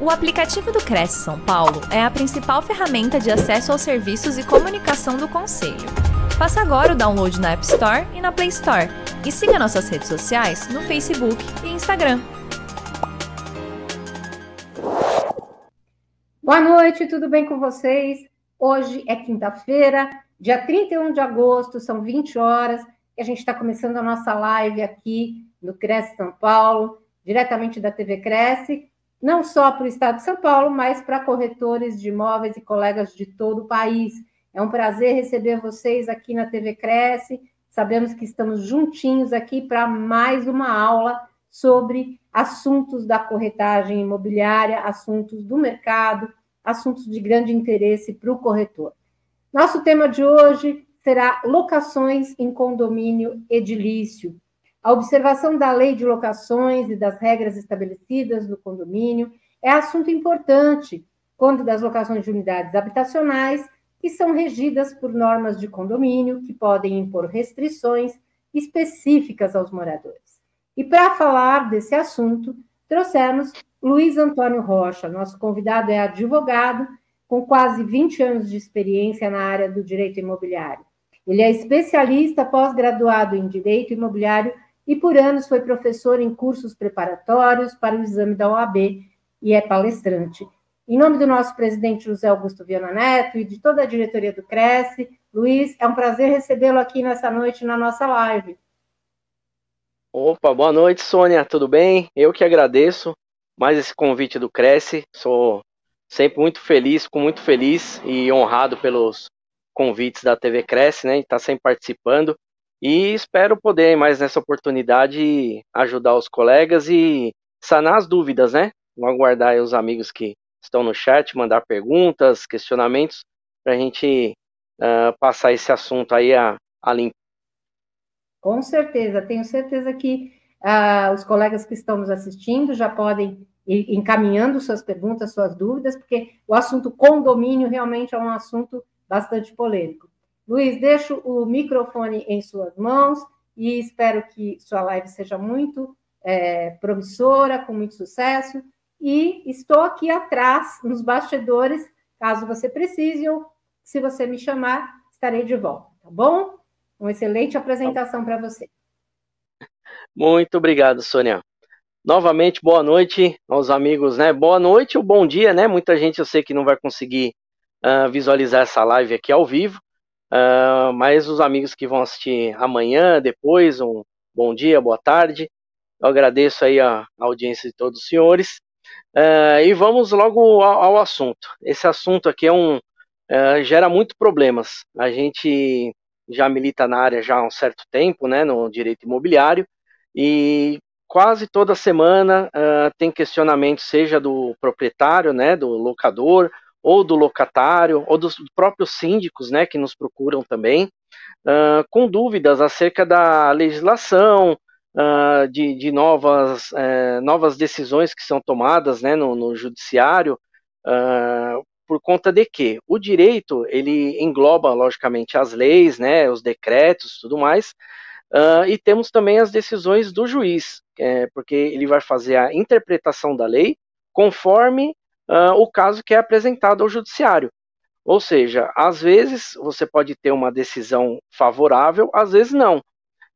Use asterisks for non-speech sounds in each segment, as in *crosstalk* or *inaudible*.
O aplicativo do Cresce São Paulo é a principal ferramenta de acesso aos serviços e comunicação do Conselho. Faça agora o download na App Store e na Play Store. E siga nossas redes sociais no Facebook e Instagram. Boa noite, tudo bem com vocês? Hoje é quinta-feira, dia 31 de agosto, são 20 horas, e a gente está começando a nossa live aqui no Cresce São Paulo, diretamente da TV Cresce não só para o Estado de São Paulo, mas para corretores de imóveis e colegas de todo o país. É um prazer receber vocês aqui na TV Cresce. Sabemos que estamos juntinhos aqui para mais uma aula sobre assuntos da corretagem imobiliária, assuntos do mercado, assuntos de grande interesse para o corretor. Nosso tema de hoje será locações em condomínio edilício. A observação da lei de locações e das regras estabelecidas no condomínio é assunto importante quando das locações de unidades habitacionais que são regidas por normas de condomínio que podem impor restrições específicas aos moradores. E para falar desse assunto, trouxemos Luiz Antônio Rocha. Nosso convidado é advogado com quase 20 anos de experiência na área do direito imobiliário. Ele é especialista pós-graduado em direito imobiliário e por anos foi professor em cursos preparatórios para o exame da OAB e é palestrante. Em nome do nosso presidente José Augusto Viana Neto e de toda a diretoria do Cresce, Luiz, é um prazer recebê-lo aqui nessa noite na nossa live. Opa, boa noite, Sônia, tudo bem? Eu que agradeço mais esse convite do Cresce. Sou sempre muito feliz, fico muito feliz e honrado pelos convites da TV Cresce, né? Estar tá sempre participando. E espero poder, mais nessa oportunidade, ajudar os colegas e sanar as dúvidas, né? Vou aguardar os amigos que estão no chat, mandar perguntas, questionamentos, para a gente uh, passar esse assunto aí a, a limpo. Com certeza, tenho certeza que uh, os colegas que estão nos assistindo já podem ir encaminhando suas perguntas, suas dúvidas, porque o assunto condomínio realmente é um assunto bastante polêmico. Luiz, deixo o microfone em suas mãos e espero que sua live seja muito é, promissora, com muito sucesso. E estou aqui atrás, nos bastidores, caso você precise, ou se você me chamar, estarei de volta, tá bom? Uma excelente apresentação para você. Muito obrigado, Sônia. Novamente, boa noite aos amigos, né? Boa noite ou bom dia, né? Muita gente eu sei que não vai conseguir uh, visualizar essa live aqui ao vivo, Uh, mas os amigos que vão assistir amanhã, depois, um bom dia, boa tarde. Eu agradeço aí a, audiência de todos os senhores. Uh, e vamos logo ao, ao, assunto. Esse assunto aqui é um uh, gera muito problemas. A gente já milita na área já há um certo tempo, né, no direito imobiliário, e quase toda semana tem questionamento, seja do proprietário, né, do locador, ou do locatário, ou dos próprios síndicos, né, que nos procuram também, uh, com dúvidas acerca da legislação, uh, de, de novas, uh, novas decisões que são tomadas, né, no, no judiciário, ah, por conta de que o direito, ele engloba, logicamente, as leis, né, os decretos, tudo mais, e temos também as decisões do juiz, é, porque ele vai fazer a interpretação da lei conforme uh, o caso que é apresentado ao judiciário. Ou seja, às vezes você pode ter uma decisão favorável, às vezes não.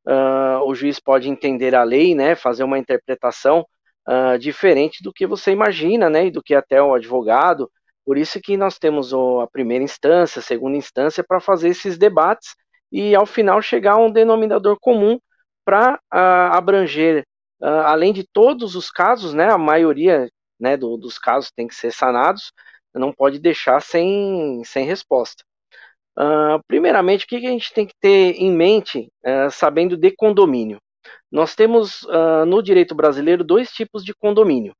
Uh, o juiz pode entender a lei, né, fazer uma interpretação uh, diferente do que você imagina, né, e do que até o advogado. Por isso que nós temos a primeira instância, a segunda instância para fazer esses debates e ao final chegar a um denominador comum para uh, abranger, além de todos os casos, né, a maioria né, do, dos casos têm que ser sanados, não pode deixar sem, sem resposta. Uh, primeiramente, o que a gente tem que ter em mente uh, sabendo de condomínio? Nós temos uh, no direito brasileiro dois tipos de condomínio.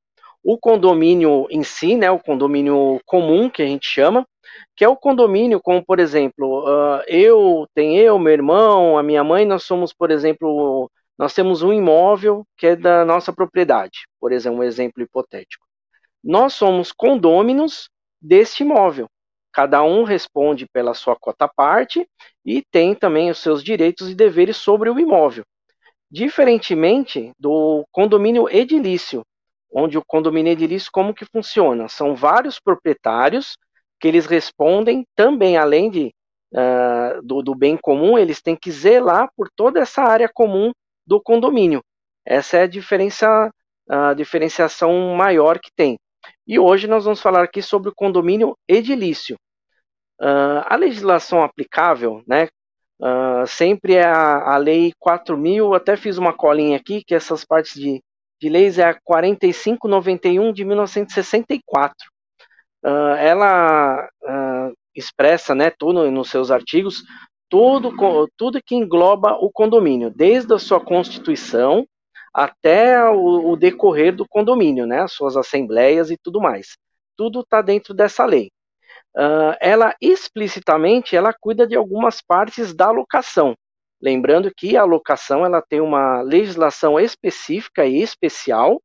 O condomínio em si, né, o condomínio comum, que a gente chama, que é o condomínio como, por exemplo, eu, tem eu, meu irmão, a minha mãe, nós somos, por exemplo, nós temos um imóvel que é da nossa propriedade, por exemplo, um exemplo hipotético. Nós somos condôminos deste imóvel. Cada um responde pela sua cota parte e tem também os seus direitos e deveres sobre o imóvel. Diferentemente do condomínio edilício, onde o condomínio edilício, como que funciona? São vários proprietários que eles respondem também, além de, uh, do, do bem comum, eles têm que zelar por toda essa área comum do condomínio. Essa é a, diferença, a diferenciação maior que tem. E hoje nós vamos falar aqui sobre o condomínio edilício. Uh, a legislação aplicável, né, uh, sempre é a, a lei 4.000, até fiz uma colinha aqui, que essas partes de, de leis é a 4591 de 1964. Uh, ela expressa, né, tudo nos seus artigos, tudo, tudo que engloba o condomínio, desde a sua constituição até o, o decorrer do condomínio, né, as suas assembleias e tudo mais. Tudo está dentro dessa lei. Uh, ela explicitamente ela cuida de algumas partes da locação. Lembrando que a locação ela tem uma legislação específica e especial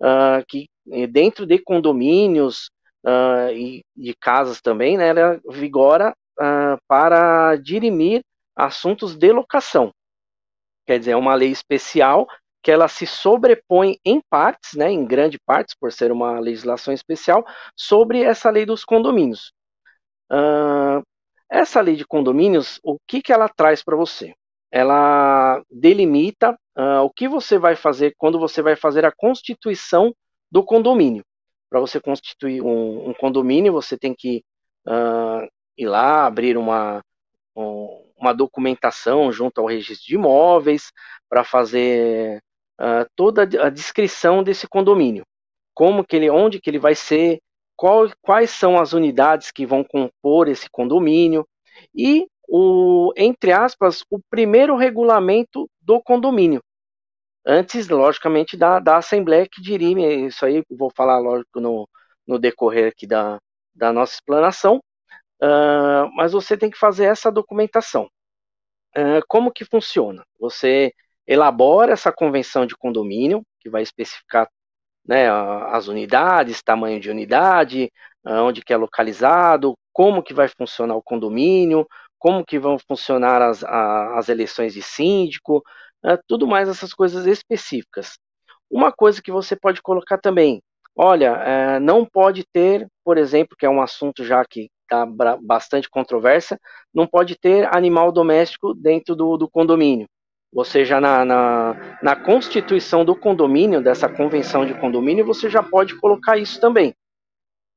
uh, que dentro de condomínios uh, e de casas também, né, ela vigora para dirimir assuntos de locação. Quer dizer, é uma lei especial que ela se sobrepõe em partes, né, em grande partes, por ser uma legislação especial, sobre essa lei dos condomínios. Uh, essa lei de condomínios, o que, que ela traz para você? Ela delimita uh, o que você vai fazer quando você vai fazer a constituição do condomínio. Para você constituir um, um, condomínio, você tem que uh, ir lá, abrir uma, um, uma documentação junto ao registro de imóveis para fazer uh, toda a descrição desse condomínio, como que ele, onde que ele vai ser, qual, quais são as unidades que vão compor esse condomínio e o, entre aspas, o primeiro regulamento do condomínio. Antes, logicamente, da, da Assembleia que dirime, isso aí vou falar, lógico, no, no decorrer aqui da, da nossa explanação, uh, mas você tem que fazer essa documentação. Uh, como que funciona? Você elabora essa convenção de condomínio, que vai especificar né, as unidades, tamanho de unidade, onde que é localizado, como que vai funcionar o condomínio, como que vão funcionar as, as eleições de síndico, né, tudo mais essas coisas específicas. Uma coisa que você pode colocar também, olha, é, não pode ter, por exemplo, que é um assunto já que está bastante controversa, não pode ter animal doméstico dentro do, do condomínio. Você já na, na, na, constituição do condomínio, dessa convenção de condomínio, você já pode colocar isso também.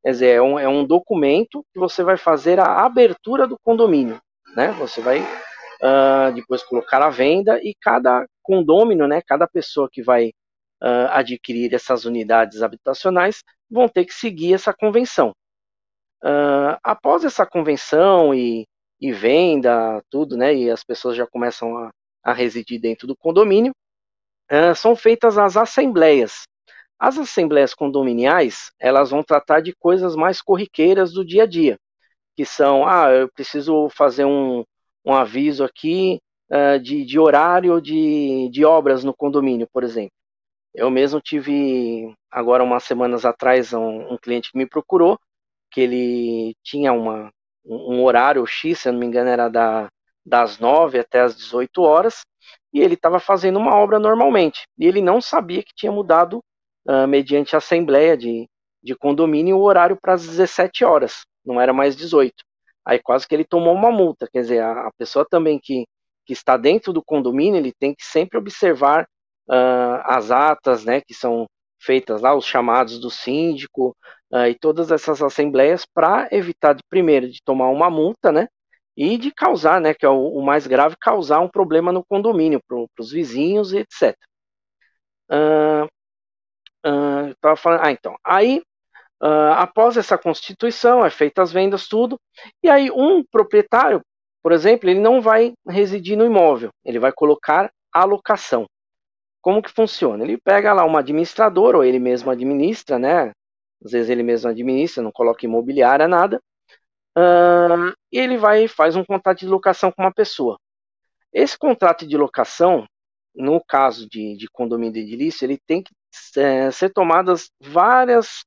Quer dizer, é um, é um documento que você vai fazer a abertura do condomínio. Né? Você vai uh, depois colocar a venda e cada condômino, né, cada pessoa que vai uh, adquirir essas unidades habitacionais vão ter que seguir essa convenção. Uh, após essa convenção e, e venda, tudo, né, e as pessoas já começam a, a residir dentro do condomínio, uh, são feitas as assembleias. As assembleias condominiais, elas vão tratar de coisas mais corriqueiras do dia a dia, que são, ah, eu preciso fazer um, um aviso aqui uh, de, de horário de, de obras no condomínio, por exemplo. Eu mesmo tive, agora umas semanas atrás, um, um cliente que me procurou, que ele tinha uma, um horário X, se eu não me engano, era da, das 9 até as 18 horas, e ele estava fazendo uma obra normalmente. E ele não sabia que tinha mudado, uh, mediante assembleia de, de condomínio, o horário para as 17 horas, não era mais 18. Aí quase que ele tomou uma multa, quer dizer, a, a pessoa também que, que está dentro do condomínio, ele tem que sempre observar uh, as atas, né, que são feitas lá, os chamados do síndico uh, e todas essas assembleias para evitar, de, primeiro, de tomar uma multa, né, e de causar, né, que é o, o mais grave, causar um problema no condomínio, para os vizinhos e etc. Uh, uh, falando, ah, então, aí, uh, após essa constituição, é feita as vendas, tudo, e aí um proprietário, por exemplo, ele não vai residir no imóvel, ele vai colocar alocação. Como que funciona? Ele pega lá uma administradora, ou ele mesmo administra, né, às vezes ele mesmo administra, não coloca imobiliária, nada, e ele vai faz um contrato de locação com uma pessoa. Esse contrato de locação, no caso de, de condomínio edilício, ele tem que é, ser tomadas várias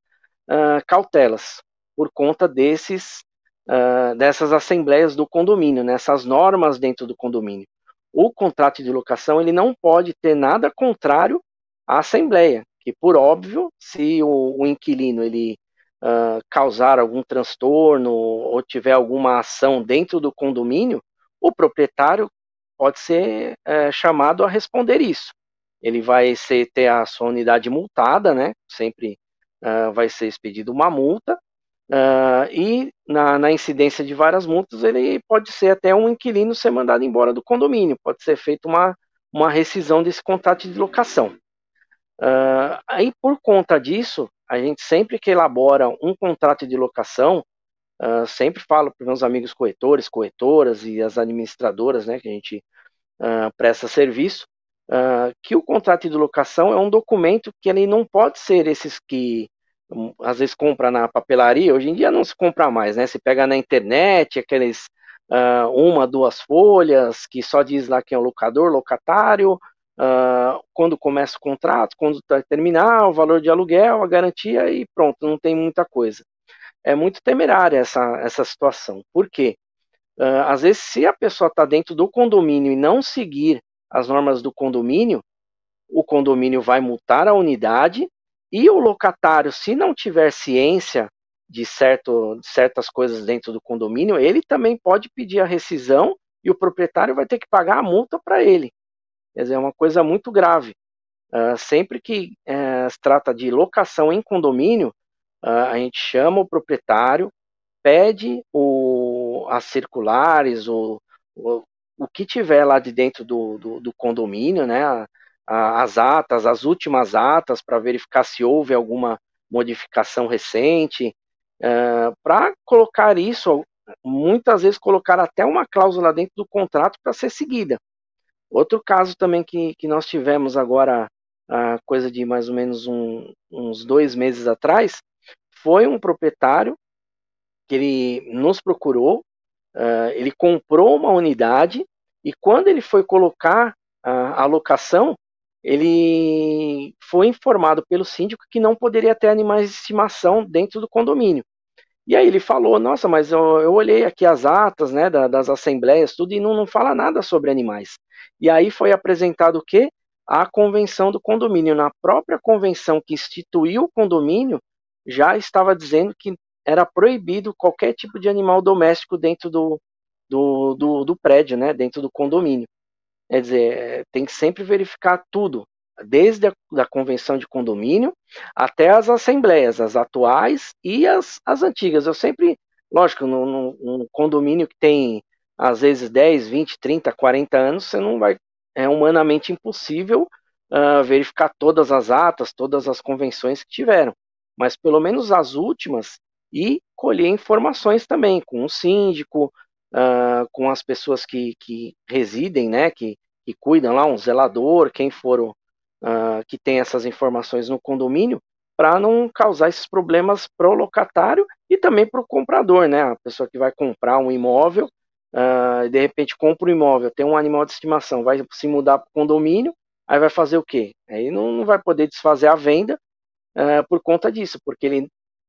uh, cautelas por conta desses uh, dessas assembleias do condomínio, nessas né, normas dentro do condomínio. O contrato de locação ele não pode ter nada contrário à assembleia, que por óbvio, se o, o inquilino ele uh, causar algum transtorno ou tiver alguma ação dentro do condomínio, o proprietário pode ser uh, chamado a responder isso. Ele vai ser, ter a sua unidade multada, né? Sempre uh, vai ser expedida uma multa, Uh, e na, na, incidência de várias multas, ele pode ser até um inquilino ser mandado embora do condomínio, pode ser feita uma, uma rescisão desse contrato de locação. Uh, aí, por conta disso, a gente sempre que elabora um contrato de locação, uh, sempre falo para meus amigos corretores, corretoras e as administradoras, né, que a gente presta serviço, que o contrato de locação é um documento que ele não pode ser esses que às vezes compra na papelaria, hoje em dia não se compra mais, né? Se pega na internet, aqueles uh, uma, duas folhas, que só diz lá quem é o locador, locatário, uh, quando começa o contrato, quando vai terminar, o valor de aluguel, a garantia e pronto, não tem muita coisa. É muito temerária essa, essa situação. Por quê? Uh, às vezes, se a pessoa está dentro do condomínio e não seguir as normas do condomínio, o condomínio vai multar a unidade e o locatário, se não tiver ciência de, certo, de certas coisas dentro do condomínio, ele também pode pedir a rescisão e o proprietário vai ter que pagar a multa para ele. Quer dizer, é uma coisa muito grave. Uh, sempre que uh, se trata de locação em condomínio, uh, a gente chama o proprietário, pede o, as circulares, o, o, o que tiver lá de dentro do, do, do condomínio, né, as atas, as últimas atas, para verificar se houve alguma modificação recente, uh, para colocar isso, muitas vezes colocar até uma cláusula dentro do contrato para ser seguida. Outro caso também que, que nós tivemos agora, a coisa de mais ou menos um, uns dois meses atrás, foi um proprietário que ele nos procurou, uh, ele comprou uma unidade e quando ele foi colocar a, a locação, ele foi informado pelo síndico que não poderia ter animais de estimação dentro do condomínio. E aí ele falou, nossa, mas eu, eu olhei aqui as atas, né, da, das assembleias, tudo, e não, não fala nada sobre animais. E aí foi apresentado o quê? A convenção do condomínio. Na própria convenção que instituiu o condomínio, já estava dizendo que era proibido qualquer tipo de animal doméstico dentro do, do, do, do prédio, né, dentro do condomínio. Quer dizer, tem que sempre verificar tudo, desde a da convenção de condomínio até as assembleias, as atuais e as, as antigas. Eu sempre, lógico, num, num condomínio que tem às vezes 10, 20, 30, 40 anos, você não vai, é humanamente impossível uh, verificar todas as atas, todas as convenções que tiveram, mas pelo menos as últimas e colher informações também com o síndico, uh, com as pessoas que, que residem, né, que, que cuidam lá, um zelador, quem for o, uh, que tem essas informações no condomínio, para não causar esses problemas para o locatário e também para o comprador, né, a pessoa que vai comprar um imóvel, uh, de repente compra um imóvel, tem um animal de estimação, vai se mudar para o condomínio, aí vai fazer o quê? Aí não, não vai poder desfazer a venda uh, por conta disso, porque ele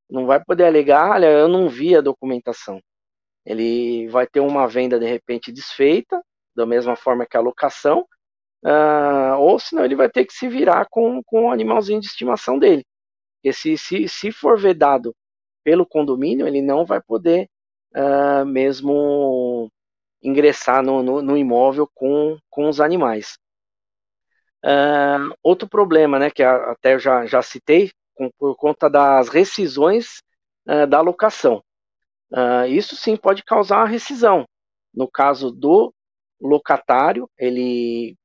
não vai poder alegar, olha, eu não vi a documentação. Ele vai ter uma venda de repente desfeita, da mesma forma que a locação, uh, ou senão ele vai ter que se virar com, com o animalzinho de estimação dele. Porque se, se, se for vedado pelo condomínio, ele não vai poder uh, mesmo ingressar no, no, no, imóvel com, com os animais. Uh, outro problema, né, que até eu já, já citei, com, por conta das rescisões uh, da locação. Uh, isso sim pode causar uma rescisão. No caso do locatário, ele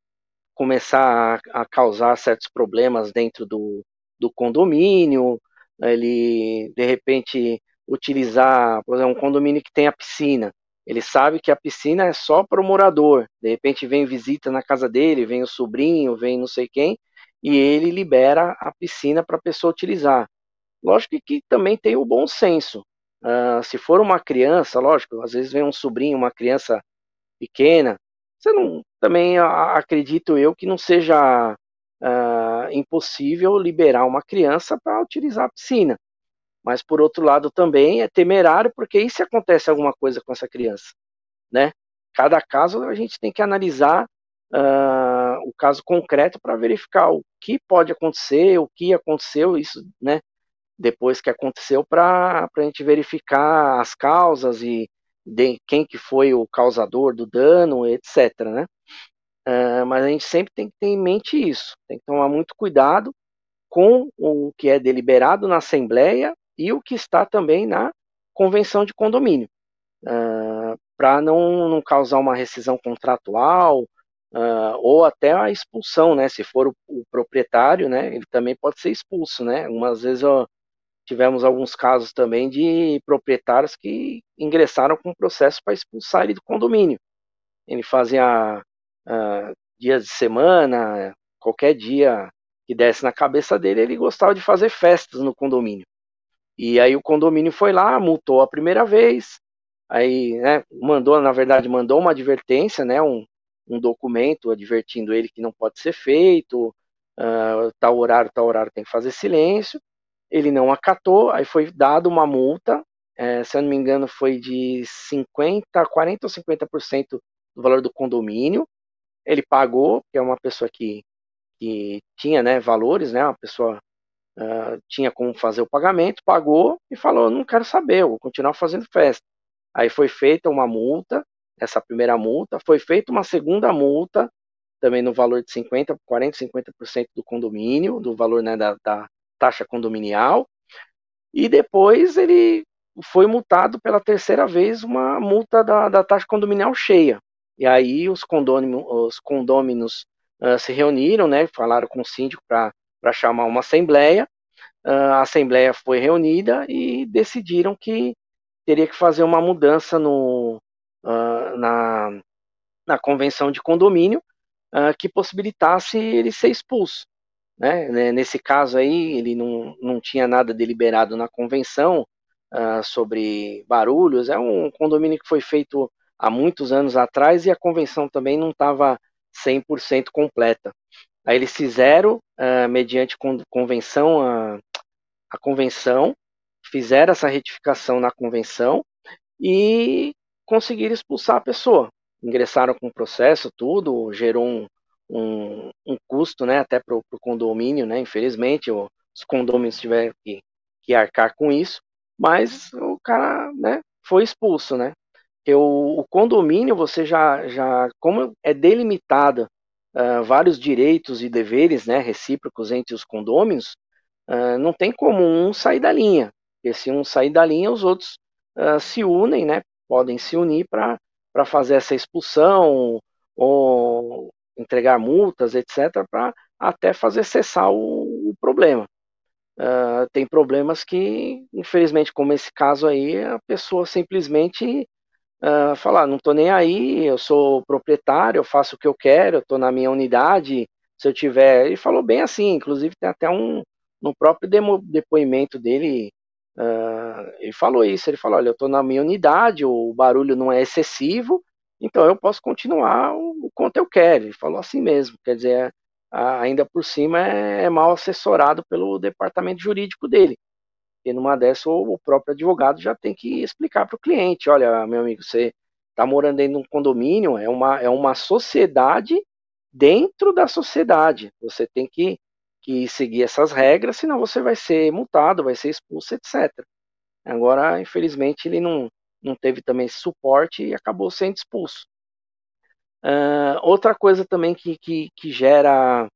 começar a, a causar certos problemas dentro do, do condomínio, ele de repente utilizar, por exemplo, um condomínio que tem a piscina. Ele sabe que a piscina é só para o morador. De repente vem visita na casa dele, vem o sobrinho, vem não sei quem, e ele libera a piscina para a pessoa utilizar. Lógico que também tem o bom senso. Uh, se for uma criança, lógico, às vezes vem um sobrinho, uma criança pequena, você não, também acredito eu que não seja uh, impossível liberar uma criança para utilizar a piscina. Mas por outro lado também é temerário, porque e se acontece alguma coisa com essa criança, né? Cada caso a gente tem que analisar uh, o caso concreto para verificar o que pode acontecer, o que aconteceu, isso, né, depois que aconteceu, para a gente verificar as causas e de quem que foi o causador do dano, etc, né. Uh, mas a gente sempre tem que ter em mente isso, tem que tomar muito cuidado com o que é deliberado na Assembleia e o que está também na convenção de condomínio, uh, para não, não causar uma rescisão contratual uh, ou até a expulsão, né? Se for o, o, proprietário, né? Ele também pode ser expulso, né? Algumas vezes ó, tivemos alguns casos também de proprietários que ingressaram com processo para expulsar ele do condomínio. Ele fazia uh, dias de semana, qualquer dia que desse na cabeça dele, ele gostava de fazer festas no condomínio. E aí o condomínio foi lá, multou a primeira vez, aí, né, mandou, na verdade, mandou uma advertência, né, um, um documento advertindo ele que não pode ser feito, uh, tal horário, tal horário tem que fazer silêncio. Ele não acatou, aí foi dado uma multa, é, se eu não me engano, foi de 50, 40 ou 50% do valor do condomínio. Ele pagou, que é uma pessoa que que tinha né, valores, né, a pessoa uh, tinha como fazer o pagamento, pagou e falou, não quero saber, vou continuar fazendo festa. Aí foi feita uma multa, essa primeira multa, foi feita uma segunda multa, também no valor de 50, 40, 50% do condomínio, do valor né, da, da taxa condominial, e depois ele foi multado pela terceira vez uma multa da, da taxa condominial cheia. E aí os condôminos, os condôminos uh, se reuniram, né, falaram com o síndico para chamar uma assembleia. Uh, a assembleia foi reunida e decidiram que teria que fazer uma mudança no, uh, na, na convenção de condomínio que possibilitasse ele ser expulso. Né? Nesse caso aí, ele não, não tinha nada deliberado na convenção sobre barulhos. É um condomínio que foi feito há muitos anos atrás e a convenção também não estava 100% completa. Aí eles fizeram, uh, mediante convenção, a, a convenção, fizeram essa retificação na convenção e conseguiram expulsar a pessoa. Ingressaram com o processo, tudo, gerou um, um, um custo, né, até para o condomínio, né, infelizmente, os condôminos tiveram que, que arcar com isso, mas o cara, né, foi expulso, né, o, o condomínio, você já, já como é delimitada uh, vários direitos e deveres né, recíprocos entre os condôminos, uh, não tem como um sair da linha. Porque se um sair da linha, os outros uh, se unem, né, podem se unir para fazer essa expulsão ou entregar multas, etc., para até fazer cessar o, o problema. Uh, tem problemas que, infelizmente, como esse caso aí, a pessoa simplesmente uh, falar, não estou nem aí, eu sou proprietário, eu faço o que eu quero, eu estou na minha unidade, se eu tiver. Ele falou bem assim, inclusive tem até um no próprio demo, depoimento dele, uh, ele falou isso, ele falou, olha, eu estou na minha unidade, o barulho não é excessivo, então eu posso continuar o, o quanto eu quero. Ele falou assim mesmo, quer dizer, ainda por cima é, é mal assessorado pelo departamento jurídico dele. E numa dessa, o próprio advogado já tem que explicar para o cliente: olha, meu amigo, você está morando de um condomínio, é uma, é uma sociedade dentro da sociedade. Você tem que, que seguir essas regras, senão você vai ser multado, vai ser expulso, etc. Agora, infelizmente, ele não, não teve também esse suporte e acabou sendo expulso. Uh, outra coisa também que, que, que gera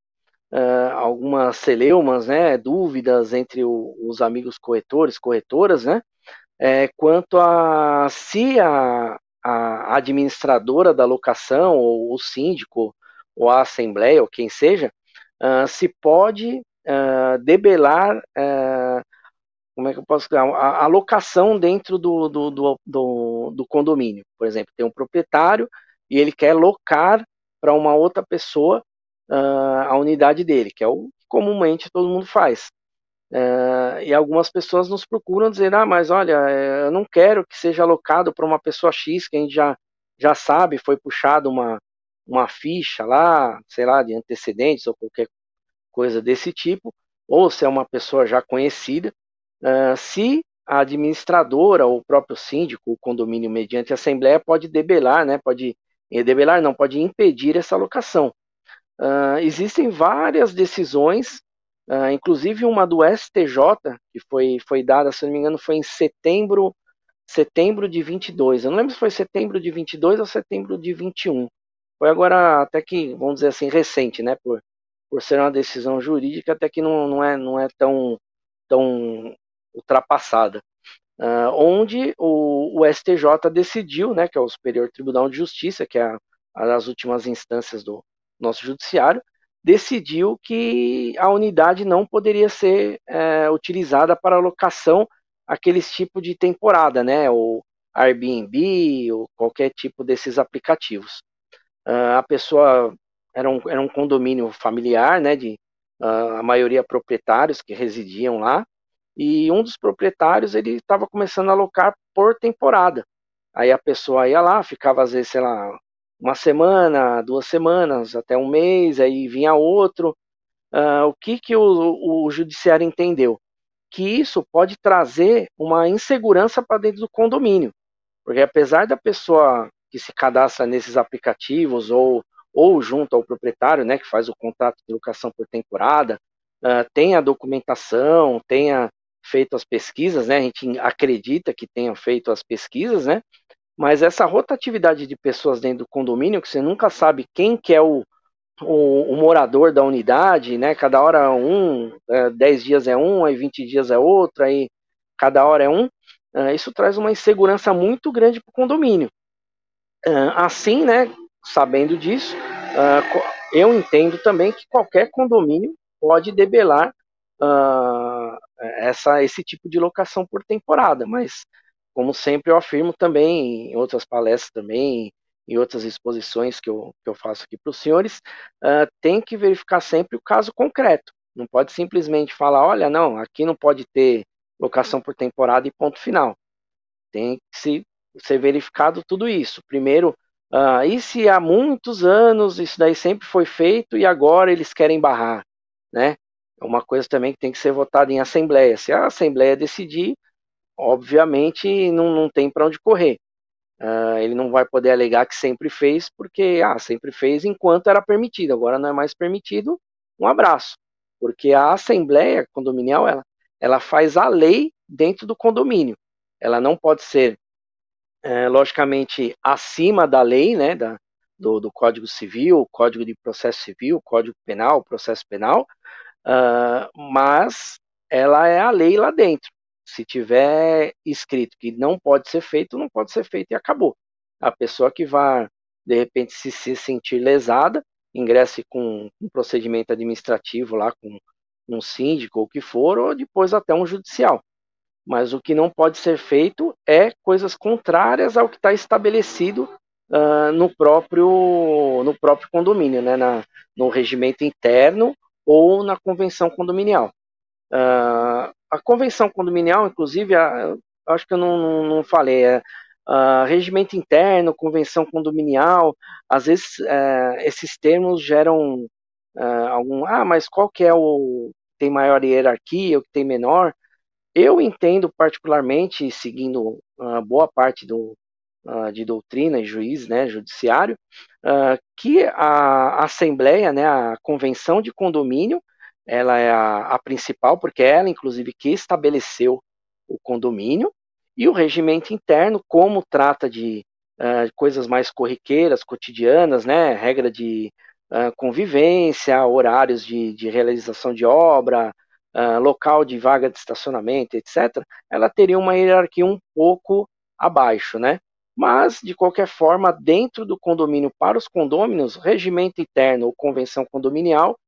uh, algumas celeumas, né, dúvidas entre o, os amigos corretores, corretoras, né, é, quanto a se a, a administradora da locação, ou o síndico, ou a assembleia, ou quem seja, uh, se pode uh, debelar, como é que eu posso a, a locação dentro do, do, do, do, do condomínio. Por exemplo, tem um proprietário e ele quer locar para uma outra pessoa uh, a unidade dele, que é o que comumente todo mundo faz. Uh, e algumas pessoas nos procuram dizer, ah, mas olha, eh, eu não quero que seja alocado para uma pessoa X que a gente já, já sabe, foi puxado uma, uma ficha lá, sei lá, de antecedentes ou qualquer coisa desse tipo, ou se é uma pessoa já conhecida, uh, se a administradora ou o próprio síndico, o condomínio mediante assembleia pode debelar, né, pode debelar não, pode impedir essa locação. Uh, existem várias decisões, uh, inclusive uma do STJ, que foi, foi dada, se não me engano, foi em setembro, setembro de 22. Eu não lembro se foi setembro de 22 ou setembro de 21. Foi agora até que, vamos dizer assim, recente, né? Por, por ser uma decisão jurídica, até que não, não, é, não é tão, tão ultrapassada. Uh, onde o, o, STJ decidiu, né, que é o Superior Tribunal de Justiça, que é a, as últimas instâncias do nosso judiciário, decidiu que a unidade não poderia ser é, utilizada para alocação aqueles tipo de temporada, né, ou Airbnb, ou qualquer tipo desses aplicativos. Uh, a pessoa era um, era um condomínio familiar, né, de uh, a maioria proprietários que residiam lá, e um dos proprietários ele estava começando a alocar por temporada. Aí a pessoa ia lá, ficava às vezes, sei lá, uma semana, duas semanas, até um mês, aí vinha outro. Uh, o que, que o, o judiciário entendeu? Que isso pode trazer uma insegurança para dentro do condomínio. Porque apesar da pessoa que se cadastra nesses aplicativos ou, ou junto ao proprietário, né, que faz o contrato de locação por temporada, uh, tem a documentação, tenha feito as pesquisas, né? A gente acredita que tenham feito as pesquisas, né? Mas essa rotatividade de pessoas dentro do condomínio, que você nunca sabe quem que é o, o, o morador da unidade, né? Cada hora é um, é, 10 dias é um, aí 20 dias é outro, aí cada hora é um. Uh, isso traz uma insegurança muito grande para o condomínio. Uh, assim, né? Sabendo disso, uh, eu entendo também que qualquer condomínio pode debelar uh, essa, esse tipo de locação por temporada, mas como sempre eu afirmo também em outras palestras também, em outras exposições que eu, que eu faço aqui para os senhores, uh, tem que verificar sempre o caso concreto. Não pode simplesmente falar, olha, não, aqui não pode ter locação por temporada e ponto final. Tem que se, ser verificado tudo isso. Primeiro, uh, e se há muitos anos isso daí sempre foi feito e agora eles querem barrar, né? é uma coisa também que tem que ser votada em assembleia. Se a assembleia decidir, obviamente não, não tem para onde correr. Uh, ele não vai poder alegar que sempre fez, porque ah, sempre fez enquanto era permitido, agora não é mais permitido. Um abraço, porque a assembleia condominial ela, ela faz a lei dentro do condomínio. Ela não pode ser, é, logicamente, acima da lei, né, da, do, do Código Civil, Código de Processo Civil, Código Penal, Processo Penal, Uh, mas ela é a lei lá dentro. Se tiver escrito que não pode ser feito, não pode ser feito e acabou. A pessoa que vai, de repente, se, se sentir lesada, ingresse com um procedimento administrativo lá com um síndico ou o que for, ou depois até um judicial. Mas o que não pode ser feito é coisas contrárias ao que está estabelecido uh, no, próprio, no próprio condomínio, né? Na, no regimento interno ou na convenção condominial. Uh, a convenção condominial, inclusive, a, acho que eu não, não, não falei, é, uh, regimento interno, convenção condominial, às vezes uh, esses termos geram ah, algum, ah, mas qual que é o tem maior hierarquia, o que tem menor? Eu entendo particularmente, seguindo boa parte do, uh, de doutrina e juiz, né, judiciário, uh, que a Assembleia, né, a Convenção de Condomínio, ela é a, a principal, porque é ela, inclusive, que estabeleceu o condomínio, e o regimento interno, como trata de uh, coisas mais corriqueiras, cotidianas, né, regra de uh, convivência, horários de, de, realização de obra, uh, local de vaga de estacionamento, etc., ela teria uma hierarquia um pouco abaixo, né? Mas, de qualquer forma, dentro do condomínio, para os condôminos, regimento interno ou convenção condominial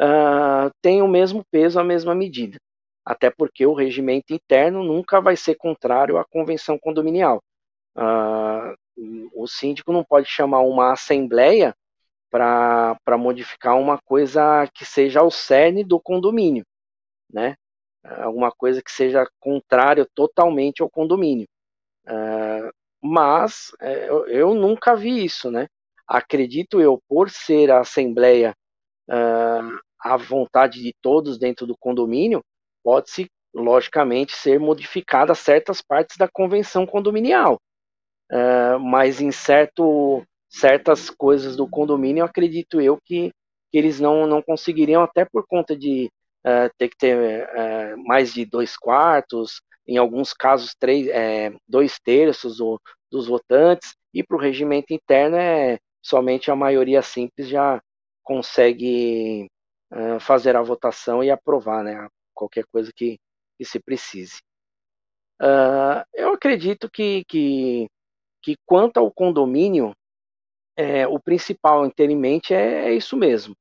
uh, tem o mesmo peso, a mesma medida. Até porque o regimento interno nunca vai ser contrário à convenção condominial. Uh, o síndico não pode chamar uma assembleia para modificar uma coisa que seja ao cerne do condomínio, né? Alguma coisa que seja contrária totalmente ao condomínio. Uh, mas é, eu, eu, nunca vi isso, né? Acredito eu, por ser a Assembleia à vontade de todos dentro do condomínio, pode-se, logicamente, ser modificadas certas partes da convenção condominial. Uh, mas em certo, certas coisas do condomínio, acredito eu que, que eles não, não conseguiriam, até por conta de uh, ter que ter uh, mais de dois quartos, em alguns casos, três, é, dois terços do, dos votantes, e para o regimento interno é somente a maioria simples já consegue fazer a votação e aprovar né, qualquer coisa que, que se precise. Uh, eu acredito que, que, que, quanto ao condomínio, é, o principal inteiramente é, é isso mesmo.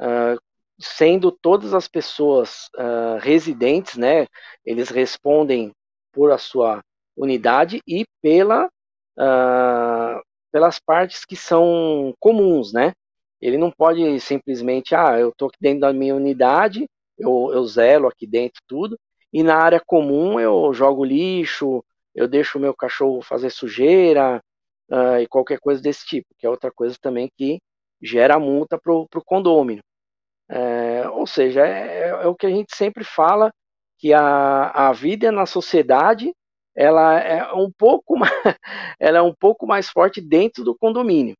Uh, sendo todas as pessoas uh, residentes, né, eles respondem por a sua unidade e pela, pelas partes que são comuns, né? Ele não pode simplesmente, ah, eu estou aqui dentro da minha unidade, eu, eu zelo aqui dentro tudo, e na área comum eu jogo lixo, eu deixo o meu cachorro fazer sujeira uh, e qualquer coisa desse tipo, que é outra coisa também que gera multa para o condomínio. É, ou seja, é, é, o que a gente sempre fala, que a, a vida na sociedade ela é um pouco *laughs* mais, ela é um pouco mais forte dentro do condomínio.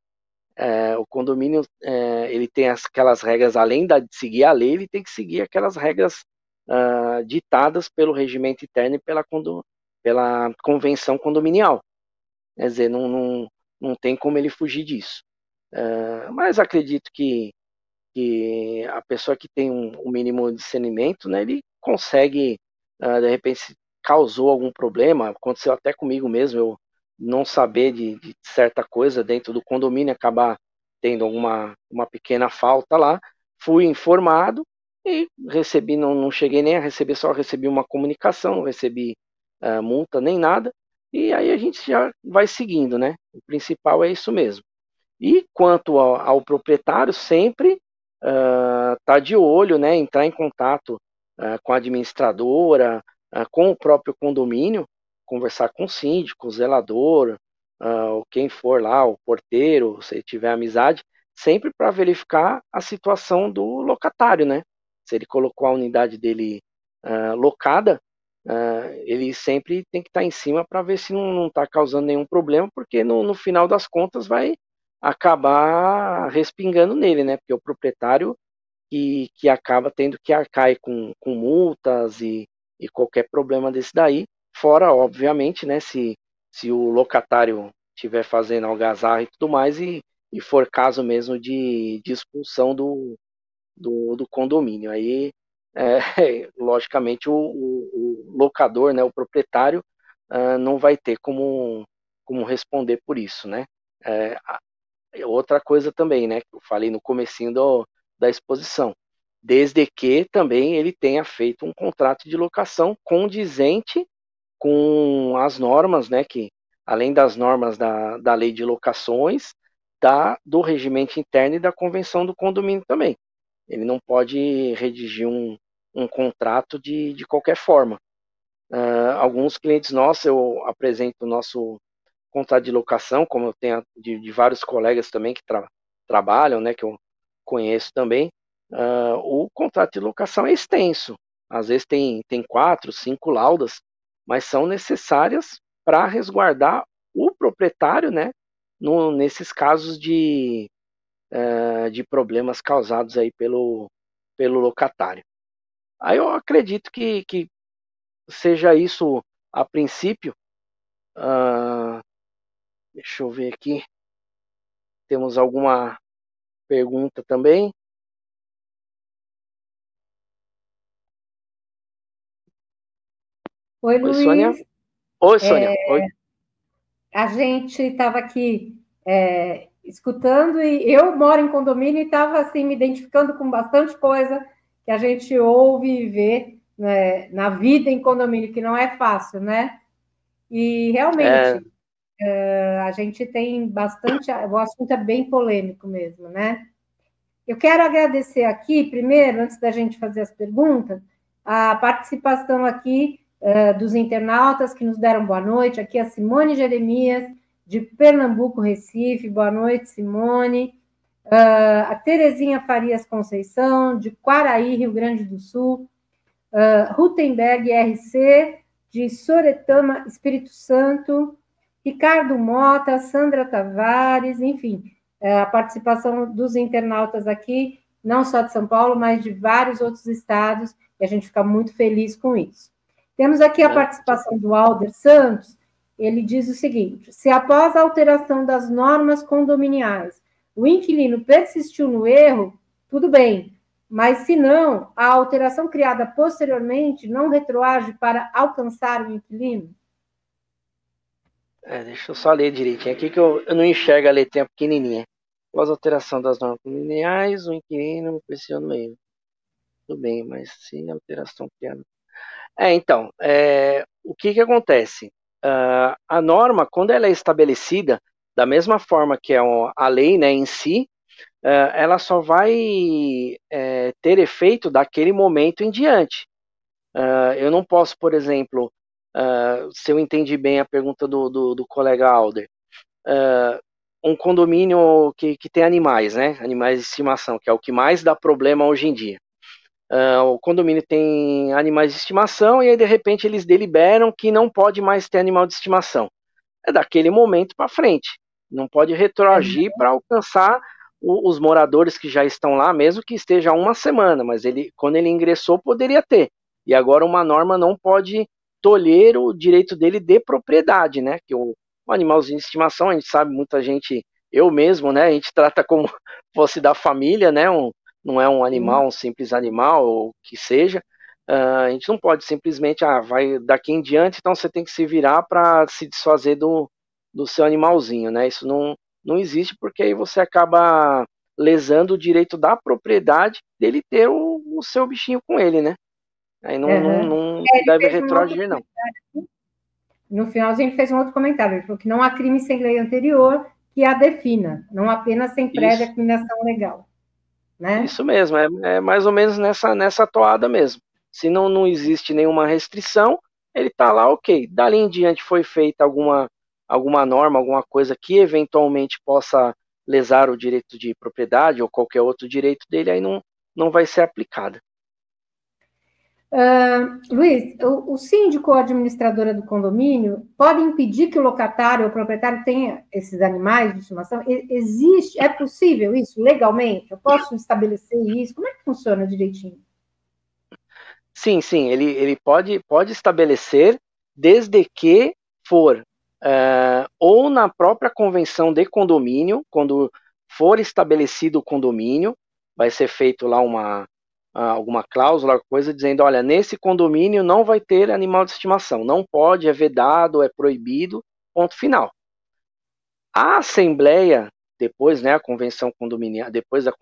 É, o condomínio é, ele tem aquelas regras além de seguir a lei, ele tem que seguir aquelas regras uh, ditadas pelo regimento interno e pela, pela convenção condominial. Quer dizer, não, não, não tem como ele fugir disso. Uh, mas acredito que, que a pessoa que tem um, um mínimo discernimento, né, ele consegue, uh, de repente, causou algum problema, aconteceu até comigo mesmo, eu não saber de, de certa coisa dentro do condomínio, acabar tendo alguma uma pequena falta lá, fui informado, e recebi, não, não cheguei nem a receber, só recebi uma comunicação, não recebi uh, multa nem nada. E aí a gente já vai seguindo, né? O principal é isso mesmo. E quanto ao, ao proprietário, sempre uh, tá de olho, né? Entrar em contato uh, com a administradora, com o próprio condomínio, conversar com o síndico, o zelador, uh, quem for lá, o porteiro, se tiver amizade, sempre para verificar a situação do locatário, né? se ele colocou a unidade dele uh, locada, uh, ele sempre tem que estar tá em cima para ver se não está causando nenhum problema, porque no, no, final das contas vai acabar respingando nele, né? Porque o proprietário que, que acaba tendo que arcar com, com multas e, e qualquer problema desse daí, fora, obviamente, né? Se, se o locatário estiver fazendo algazarra e tudo mais e, e for caso mesmo de, de expulsão do, do, do condomínio. Aí, é, *laughs* logicamente, o, o, o, locador, né, o proprietário, uh, não vai ter como, como responder por isso, né? É, outra coisa também, né, que eu falei no comecinho do, da exposição, desde que também ele tenha feito um contrato de locação condizente com as normas, né, que além das normas da, da lei de locações, da, do regimento interno e da convenção do condomínio também. Ele não pode redigir um, um contrato de, de qualquer forma. Uh, alguns clientes nossos, eu apresento o nosso contrato de locação, como eu tenho de, de vários colegas também que tra trabalham, né, que eu conheço também. Uh, o contrato de locação é extenso. Às vezes tem, tem quatro, cinco laudas, mas são necessárias para resguardar o proprietário, né, no, nesses casos de, uh, de problemas causados aí pelo, pelo locatário. Aí eu acredito que, que seja isso a princípio. Uh, deixa eu ver aqui. Temos alguma pergunta também? Oi, Oi Luiz. Sônia. Oi, Sônia. É, Oi. A gente estava aqui é, escutando e eu moro em condomínio e estava assim me identificando com bastante coisa que a gente ouve e vê né, na vida em condomínio que não é fácil, né? E realmente é... uh, a gente tem bastante, o assunto é bem polêmico mesmo, né? Eu quero agradecer aqui, primeiro, antes da gente fazer as perguntas, a participação aqui uh, dos internautas que nos deram boa noite, aqui a Simone Jeremias, de Pernambuco, Recife. Boa noite, Simone. Uh, a Terezinha Farias Conceição, de Quaraí, Rio Grande do Sul. Uh, Rutenberg RC, de Soretama, Espírito Santo. Ricardo Mota, Sandra Tavares, enfim, é, a participação dos internautas aqui, não só de São Paulo, mas de vários outros estados, e a gente fica muito feliz com isso. Temos aqui a é. participação do Alder Santos, ele diz o seguinte: se após a alteração das normas condominiais o inquilino persistiu no erro, tudo bem, mas se não, a alteração criada posteriormente não retroage para alcançar o inquilino? É, deixa eu só ler direitinho aqui que eu, eu não enxergo a letrinha pequenininha. Após a alteração das normas condominiais, o inquilino persistiu no erro. Tudo bem, mas se a alteração criada. É, então, é, o que que acontece? Uh, a norma, quando ela é estabelecida, da mesma forma que é a lei né, em si, uh, ela só vai uh, ter efeito daquele momento em diante. Ah, eu não posso, por exemplo, se eu entendi bem a pergunta do, do, do colega Alder, um condomínio que, que tem animais, né? Animais de estimação, que é o que mais dá problema hoje em dia. Uh, o condomínio tem animais de estimação e aí de repente eles deliberam que não pode mais ter animal de estimação. É daquele momento para frente. Não pode retroagir para alcançar o, os moradores que já estão lá, mesmo que esteja uma semana, mas ele, quando ele ingressou, poderia ter. E agora uma norma não pode tolher o direito dele de propriedade, né? Que o, o animalzinho de estimação, a gente sabe, muita gente, eu mesmo, né? A gente trata como *laughs* fosse da família, né? Um, não é um animal, um simples animal, ou que seja. Uh, a gente não pode simplesmente, ah, vai daqui em diante, então você tem que se virar para se desfazer do, do seu animalzinho, né? Isso não, não existe porque aí você acaba lesando o direito da propriedade dele ter o, o seu bichinho com ele, né? Aí não, uhum. não, não é, deve retroagir, não. No final, a gente fez um outro comentário, ele falou que não há crime sem lei anterior que a defina, não apenas sem pré-definição legal. Né? Isso mesmo, é, é, mais ou menos nessa, nessa toada mesmo. Se não, não existe nenhuma restrição, ele está lá, ok. Dali em diante foi feita alguma, alguma norma, alguma coisa que eventualmente possa lesar o direito de propriedade ou qualquer outro direito dele, aí não, não vai ser aplicada. Uh, Luiz, o, o síndico ou administradora do condomínio pode impedir que o locatário ou proprietário tenha esses animais de estimação? Existe, é possível isso legalmente? Eu posso estabelecer isso? Como é que funciona direitinho? Sim, sim, ele, ele pode, pode estabelecer desde que for uh, ou na própria convenção de condomínio, quando for estabelecido o condomínio, vai ser feito lá uma, alguma cláusula, coisa dizendo, olha, nesse condomínio não vai ter animal de estimação, não pode, é vedado, é proibido, ponto final. A assembleia, depois, né, a convenção condominial, depois da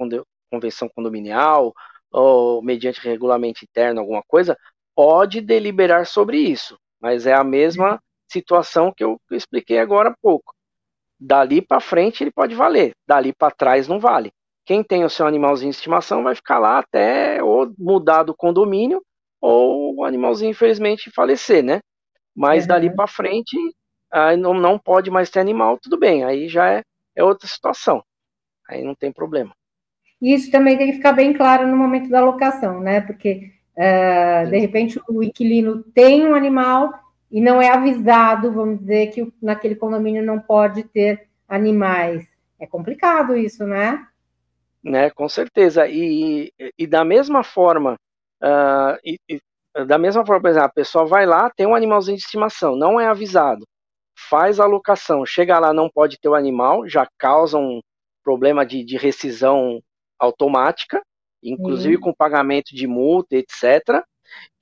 convenção condominial, ou mediante regulamento interno, alguma coisa, pode deliberar sobre isso, mas é a mesma situação que eu expliquei agora há pouco. Dali para frente ele pode valer, dali para trás não vale quem tem o seu animalzinho de estimação vai ficar lá até ou mudar do condomínio ou o animalzinho, infelizmente, falecer, né? Mas uhum. dali para frente, aí não, não pode mais ter animal, tudo bem, aí já é, é outra situação. Aí não tem problema. Isso também tem que ficar bem claro no momento da locação, né? Porque uh, de repente o inquilino tem um animal e não é avisado, vamos dizer, que naquele condomínio não pode ter animais. É complicado isso, né? Né? Com certeza. E, e da mesma forma, uh, e, e, da mesma forma, por exemplo, a pessoa vai lá, tem um animalzinho de estimação, não é avisado, faz a locação, chega lá, não pode ter o animal, já causa um problema de, de rescisão automática, inclusive uhum. com pagamento de multa, etc.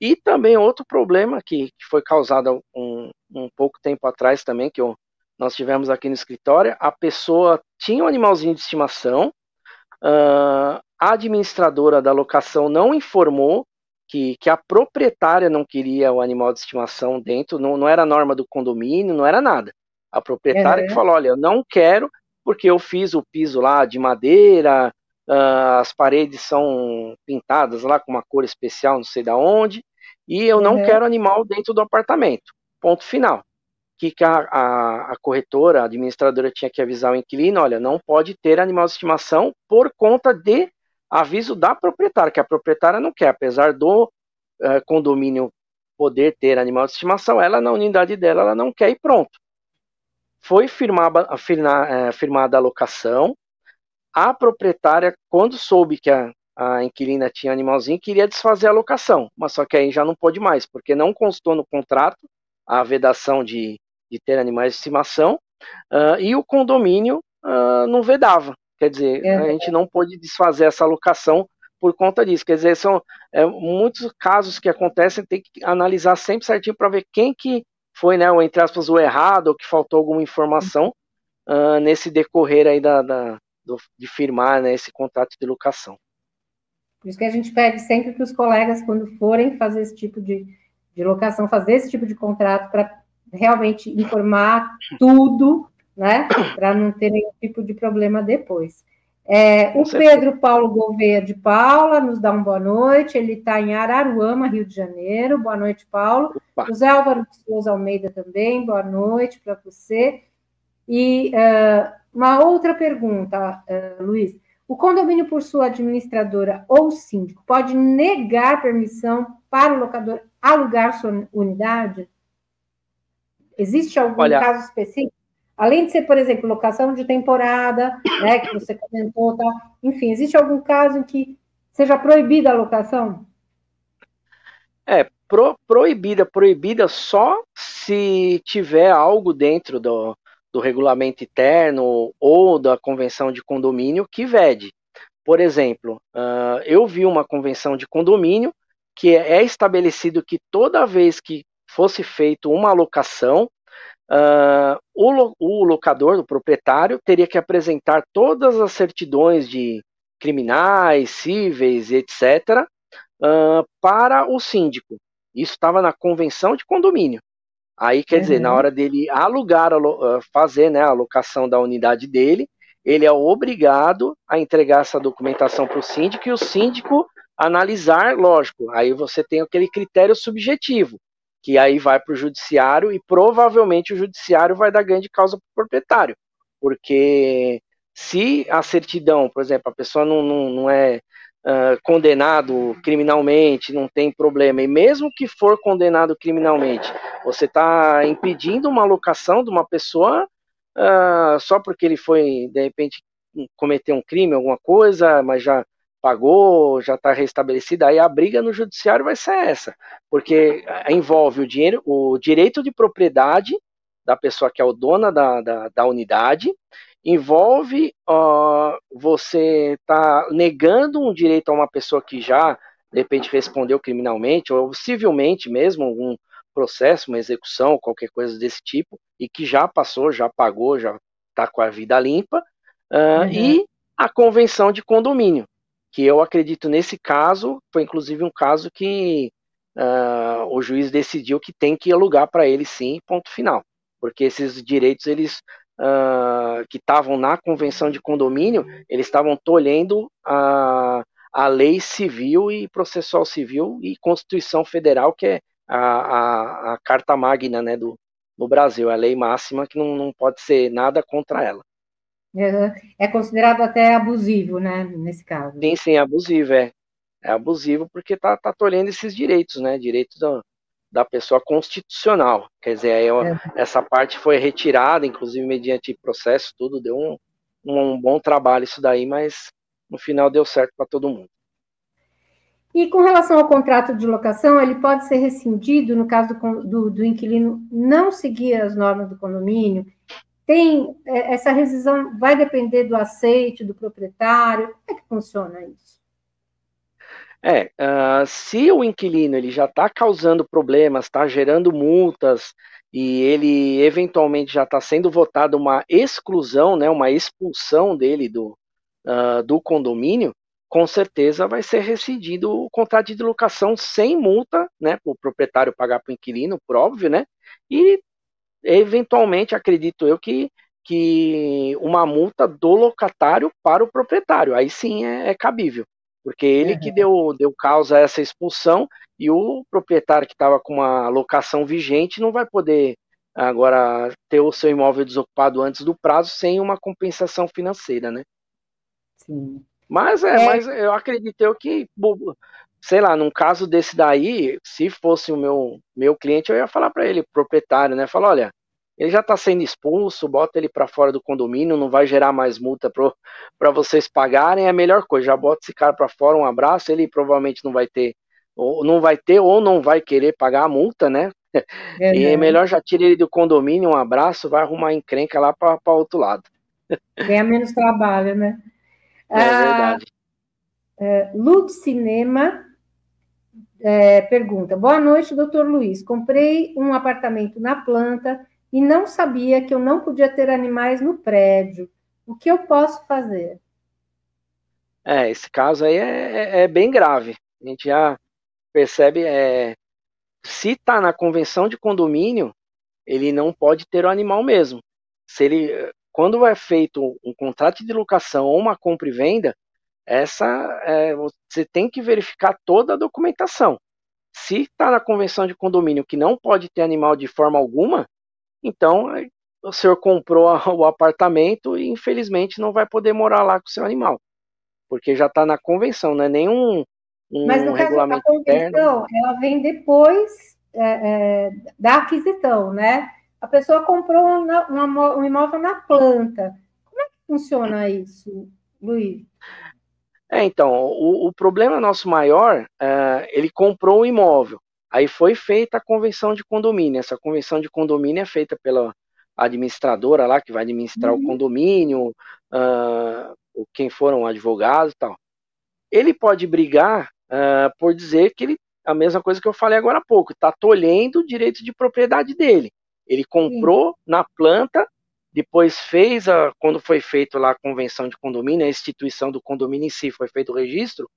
E também outro problema que, que foi causado um, um pouco tempo atrás também, que eu, nós tivemos aqui no escritório, a pessoa tinha um animalzinho de estimação, Uh, a administradora da locação não informou que, que, a proprietária não queria o animal de estimação dentro, não, não era norma do condomínio, não era nada. A proprietária uhum. que falou: olha, eu não quero, porque eu fiz o piso lá de madeira, uh, as paredes são pintadas lá com uma cor especial, não sei da onde, e eu uhum. não quero animal dentro do apartamento. Ponto final que, a, a, corretora, a administradora tinha que avisar o inquilino, olha, não pode ter animal de estimação por conta de aviso da proprietária, que a proprietária não quer, apesar do uh, condomínio poder ter animal de estimação, ela na unidade dela, ela não quer e pronto. foi firmada, firmada, firmada a locação, a proprietária, quando soube que a, a inquilina tinha animalzinho, queria desfazer a locação, mas só que aí já não pôde mais, porque não constou no contrato a vedação de, de ter animais de estimação, uh, e o condomínio uh, não vedava. Quer dizer, é. a gente não pôde desfazer essa locação por conta disso. Quer dizer, são é, muitos casos que acontecem, tem que analisar sempre certinho para ver quem que foi, né, ou entre aspas, o errado, ou que faltou alguma informação uh, nesse decorrer aí da, da do, de firmar né, esse contrato de locação. Por isso que a gente pede sempre que os colegas, quando forem fazer esse tipo de, de locação, fazer esse tipo de contrato para realmente informar tudo, né? Para não ter nenhum tipo de problema depois. É, o Pedro Paulo Gouveia de Paula nos dá uma boa noite. Ele está em Araruama, Rio de Janeiro. Boa noite, Paulo. Opa. José Álvaro de Souza Almeida também. Boa noite para você. E uh, uma outra pergunta, uh, Luiz. O condomínio, por sua administradora ou síndico, pode negar permissão para o locador alugar sua unidade? Existe algum Olha, caso específico? Além de ser, por exemplo, locação de temporada, né, que você comentou, tá? enfim, existe algum caso em que seja proibida a locação? É, pro, proibida, proibida só se tiver algo dentro do, do regulamento interno ou da convenção de condomínio que vede. Por exemplo, uh, eu vi uma convenção de condomínio que é estabelecido que toda vez que fosse feito uma alocação, uh, o, o, locador, o proprietário, teria que apresentar todas as certidões de criminais, cíveis, etc., uh, para o síndico. Isso estava na convenção de condomínio. Aí, quer uhum. dizer, na uhum. hora dele alugar, fazer né, a alocação da unidade dele, ele é obrigado a entregar essa documentação para o síndico e o síndico analisar, lógico, aí você tem aquele critério subjetivo, que aí vai para o judiciário e provavelmente o judiciário vai dar ganho de causa para o proprietário, porque se a certidão, por exemplo, a pessoa não, não, não é uh, condenado criminalmente, não tem problema, e mesmo que for condenado criminalmente, você está impedindo uma alocação de uma pessoa uh, só porque ele foi, de repente, cometer um crime, alguma coisa, mas já pagou, já está restabelecida, aí a briga no judiciário vai ser essa, porque envolve o dinheiro, o direito de propriedade da pessoa que é o dona da, da, da unidade, envolve uh, você tá negando um direito a uma pessoa que já de repente respondeu criminalmente ou civilmente mesmo algum processo, uma execução, qualquer coisa desse tipo e que já passou, já pagou, já está com a vida limpa uh, uhum. e a convenção de condomínio, que eu acredito nesse caso foi inclusive um caso que uh, o juiz decidiu que tem que alugar para ele sim, ponto final, porque esses direitos eles uh, que estavam na convenção de condomínio, eles estavam tolhendo a, a lei civil e processual civil e Constituição Federal, que é a, a, a carta magna né, do, no Brasil, a lei máxima que não, não pode ser nada contra ela. É considerado até abusivo, né, nesse caso. Sim, sim, abusivo, é. É abusivo porque está tá tolhendo esses direitos, né, direitos do, da pessoa constitucional. Quer dizer, aí, é. essa parte foi retirada, inclusive mediante processo, tudo, deu um, um bom trabalho isso daí, mas no final deu certo para todo mundo. E com relação ao contrato de locação, ele pode ser rescindido no caso do, do, do inquilino não seguir as normas do condomínio? Tem é, essa rescisão vai depender do aceite do proprietário? Como é que funciona isso? É, uh, se o inquilino ele já está causando problemas, está gerando multas e ele eventualmente já está sendo votado uma exclusão, né, uma expulsão dele do, uh, do condomínio, com certeza vai ser rescindido o contrato de locação sem multa, né, o proprietário pagar para o inquilino, por óbvio, né, e eventualmente acredito eu que, que uma multa do locatário para o proprietário, aí sim é, é cabível porque ele uhum. que deu, deu causa a essa expulsão e o proprietário que estava com uma locação vigente não vai poder agora ter o seu imóvel desocupado antes do prazo sem uma compensação financeira, né? Sim. Mas é, é. mas eu acredito eu que, sei lá, num caso desse daí, se fosse o meu meu cliente, eu ia falar para ele, proprietário, né? Falar, olha, ele já está sendo expulso, bota ele para fora do condomínio, não vai gerar mais multa para vocês pagarem, é a melhor coisa. Já bota esse cara para fora, um abraço, ele provavelmente não vai ter, ou não vai ter, ou não vai querer pagar a multa, né? É, e é melhor já tira ele do condomínio, um abraço, vai arrumar encrenca lá para outro lado. Ganha menos trabalho, né? É ah, verdade. É, Lux Cinema é, pergunta: Boa noite, doutor Luiz. Comprei um apartamento na planta e não sabia que eu não podia ter animais no prédio. O que eu posso fazer? É, esse caso aí é, é, é bem grave. A gente já percebe, é, se está na convenção de condomínio, ele não pode ter o animal mesmo. Se ele, quando é feito um contrato de locação ou uma compra e venda, essa é, você tem que verificar toda a documentação. Se está na convenção de condomínio que não pode ter animal de forma alguma, então, o senhor comprou o apartamento e infelizmente não vai poder morar lá com o seu animal, porque já está na convenção, não é nenhum um Mas no regulamento caso da convenção, interno. ela vem depois é, é, da aquisição, né? A pessoa comprou um, um, um imóvel na planta. Como é que funciona isso, Luiz? É, então, o, o problema nosso maior, é, ele comprou o imóvel. Aí foi feita a convenção de condomínio. Essa convenção de condomínio é feita pela administradora lá, que vai administrar uhum. o condomínio, uh, quem foram advogados e tal. Ele pode brigar uh, por dizer que ele, a mesma coisa que eu falei agora há pouco, está tolhendo o direito de propriedade dele. Ele comprou Sim. na planta, depois fez, a, quando foi feito lá a convenção de condomínio, a instituição do condomínio em si, foi feito o registro,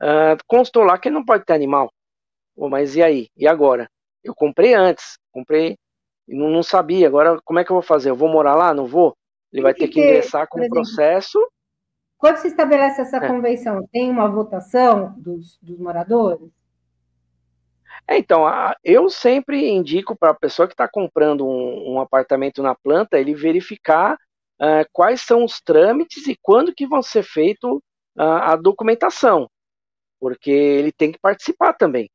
uh, constou lá que ele não pode ter animal. Pô, mas e aí? E agora? Eu comprei antes, comprei e não, não, sabia. Agora, como é que eu vou fazer? Eu vou morar lá? Não vou? Ele vai ter que, ingressar com o processo. Quando se estabelece essa é. convenção, tem uma votação dos, dos moradores? É, então, eu sempre indico para a pessoa que está comprando um, um, apartamento na planta, ele verificar uh, quais são os trâmites e quando que vão ser feito uh, a documentação, porque ele tem que participar também.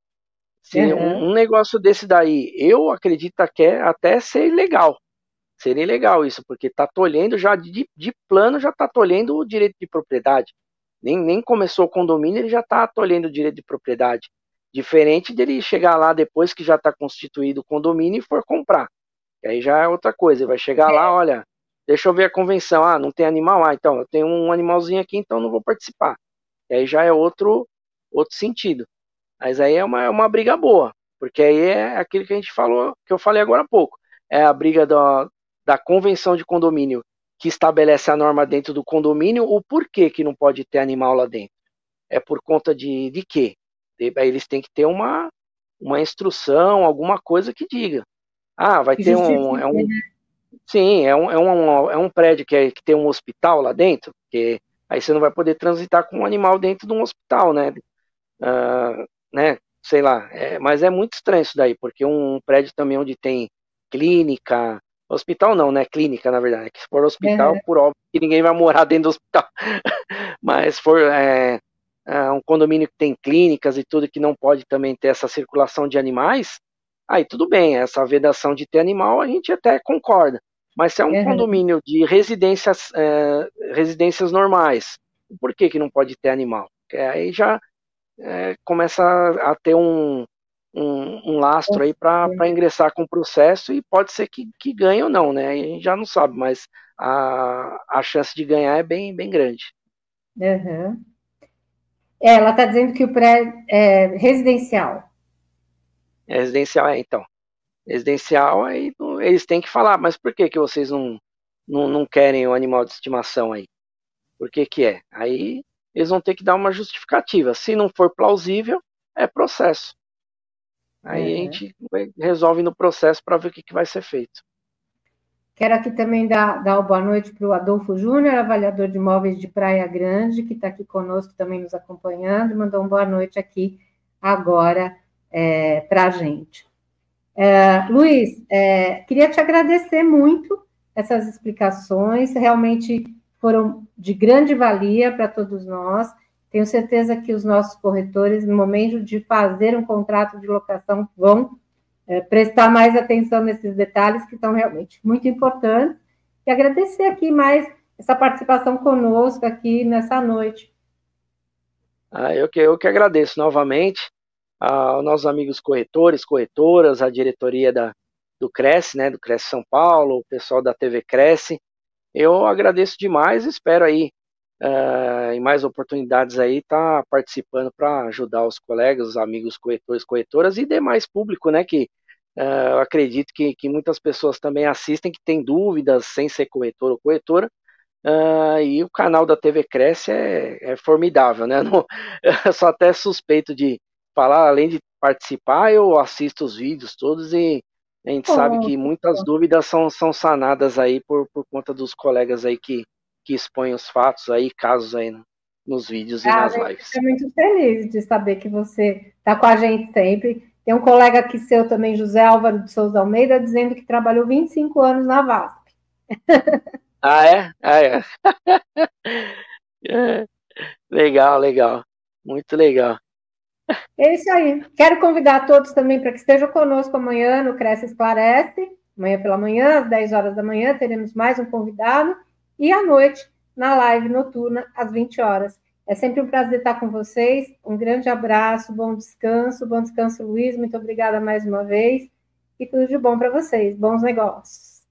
Se uhum. um, negócio desse daí, eu acredito que é até ser ilegal. Seria ilegal isso, porque está tolhendo já de, de plano, já está tolhendo o direito de propriedade. Nem, nem começou o condomínio, ele já está tolhendo o direito de propriedade. Diferente dele chegar lá depois que já está constituído o condomínio e for comprar. Aí já é outra coisa. Ele vai chegar é. lá, olha, deixa eu ver a convenção. Ah, não tem animal? Ah, então, eu tenho um animalzinho aqui, então não vou participar. E aí já é outro, outro sentido. Mas aí é uma, é uma briga boa, porque aí é aquilo que a gente falou, que eu falei agora há pouco. É a briga da, da convenção de condomínio que estabelece a norma dentro do condomínio, o porquê que não pode ter animal lá dentro. É por conta de, de quê? Eles têm que ter uma, uma instrução, alguma coisa que diga. Ah, vai ter um. É um né? sim, é um, é, um, é um prédio que, é, que tem um hospital lá dentro, que aí você não vai poder transitar com um animal dentro de um hospital, né? Uh, né? Sei lá, é, mas é muito estranho isso daí, porque um prédio também onde tem clínica, hospital não, né? Clínica, na verdade. Que se for hospital, é. por óbvio que ninguém vai morar dentro do hospital. *laughs* mas for é, é, um condomínio que tem clínicas e tudo que não pode também ter essa circulação de animais, aí tudo bem, essa vedação de ter animal a gente até concorda. Mas se é um é. condomínio de residências, é, residências normais, por que, que não pode ter animal? aí já é, começa a, ter um, um, um lastro aí para ingressar com o processo e pode ser que, que ganhe ou não, né? A gente já não sabe, mas a, a chance de ganhar é bem, bem grande. Uhum. É, ela está dizendo que o pré é residencial. É residencial, é, então. Residencial, aí eles têm que falar, mas por que, que vocês não, não, não querem o animal de estimação aí? Por que que é? Aí eles vão ter que dar uma justificativa. Se não for plausível, é processo. Aí uhum. a gente resolve no processo para ver o que, que vai ser feito. Quero aqui também dar, dar boa noite para o Adolfo Júnior, avaliador de imóveis de Praia Grande, que está aqui conosco também nos acompanhando, mandou uma boa noite aqui agora é, para a gente. É, Luiz, é, queria te agradecer muito essas explicações, realmente foram de grande valia para todos nós. Tenho certeza que os nossos corretores, no momento de fazer um contrato de locação, vão é, prestar mais atenção nesses detalhes que são realmente muito importantes. E agradecer aqui mais essa participação conosco aqui nessa noite. Ah, eu, que, eu que agradeço novamente aos nossos amigos corretores, corretoras, a diretoria da, do Cresce, né, do Cresce São Paulo, o pessoal da TV Cresce. Eu agradeço demais, espero aí uh, em mais oportunidades aí estar tá participando para ajudar os colegas, os amigos corretores, corretoras e demais público, né, que uh, eu acredito que, que muitas pessoas também assistem que tem dúvidas sem ser corretor ou corretora, Uh, e o canal da TV Cresce é, é formidável, né? *laughs* Não, eu sou até suspeito de falar, além de participar, eu assisto os vídeos todos e a gente oh, sabe que muitas dúvidas são, são sanadas aí por, por conta dos colegas aí que, que expõem os fatos aí, casos aí no, nos vídeos ah, e nas lives. Estou muito feliz de saber que você está com a gente sempre. Tem um colega aqui seu também, José Álvaro de Souza Almeida, dizendo que trabalhou 25 anos na VASP. *laughs* Ah, é? Ah, é. é. *laughs* Legal, legal. Muito legal. É isso aí. Quero convidar todos também para que estejam conosco amanhã no Cresce Esclarece. Amanhã pela manhã, às 10 horas da manhã, teremos mais um convidado. E à noite, na live noturna, às 20 horas. É sempre um prazer estar com vocês. Um grande abraço, bom descanso. Bom descanso, Luiz. Muito obrigada mais uma vez. E tudo de bom para vocês. Bons negócios.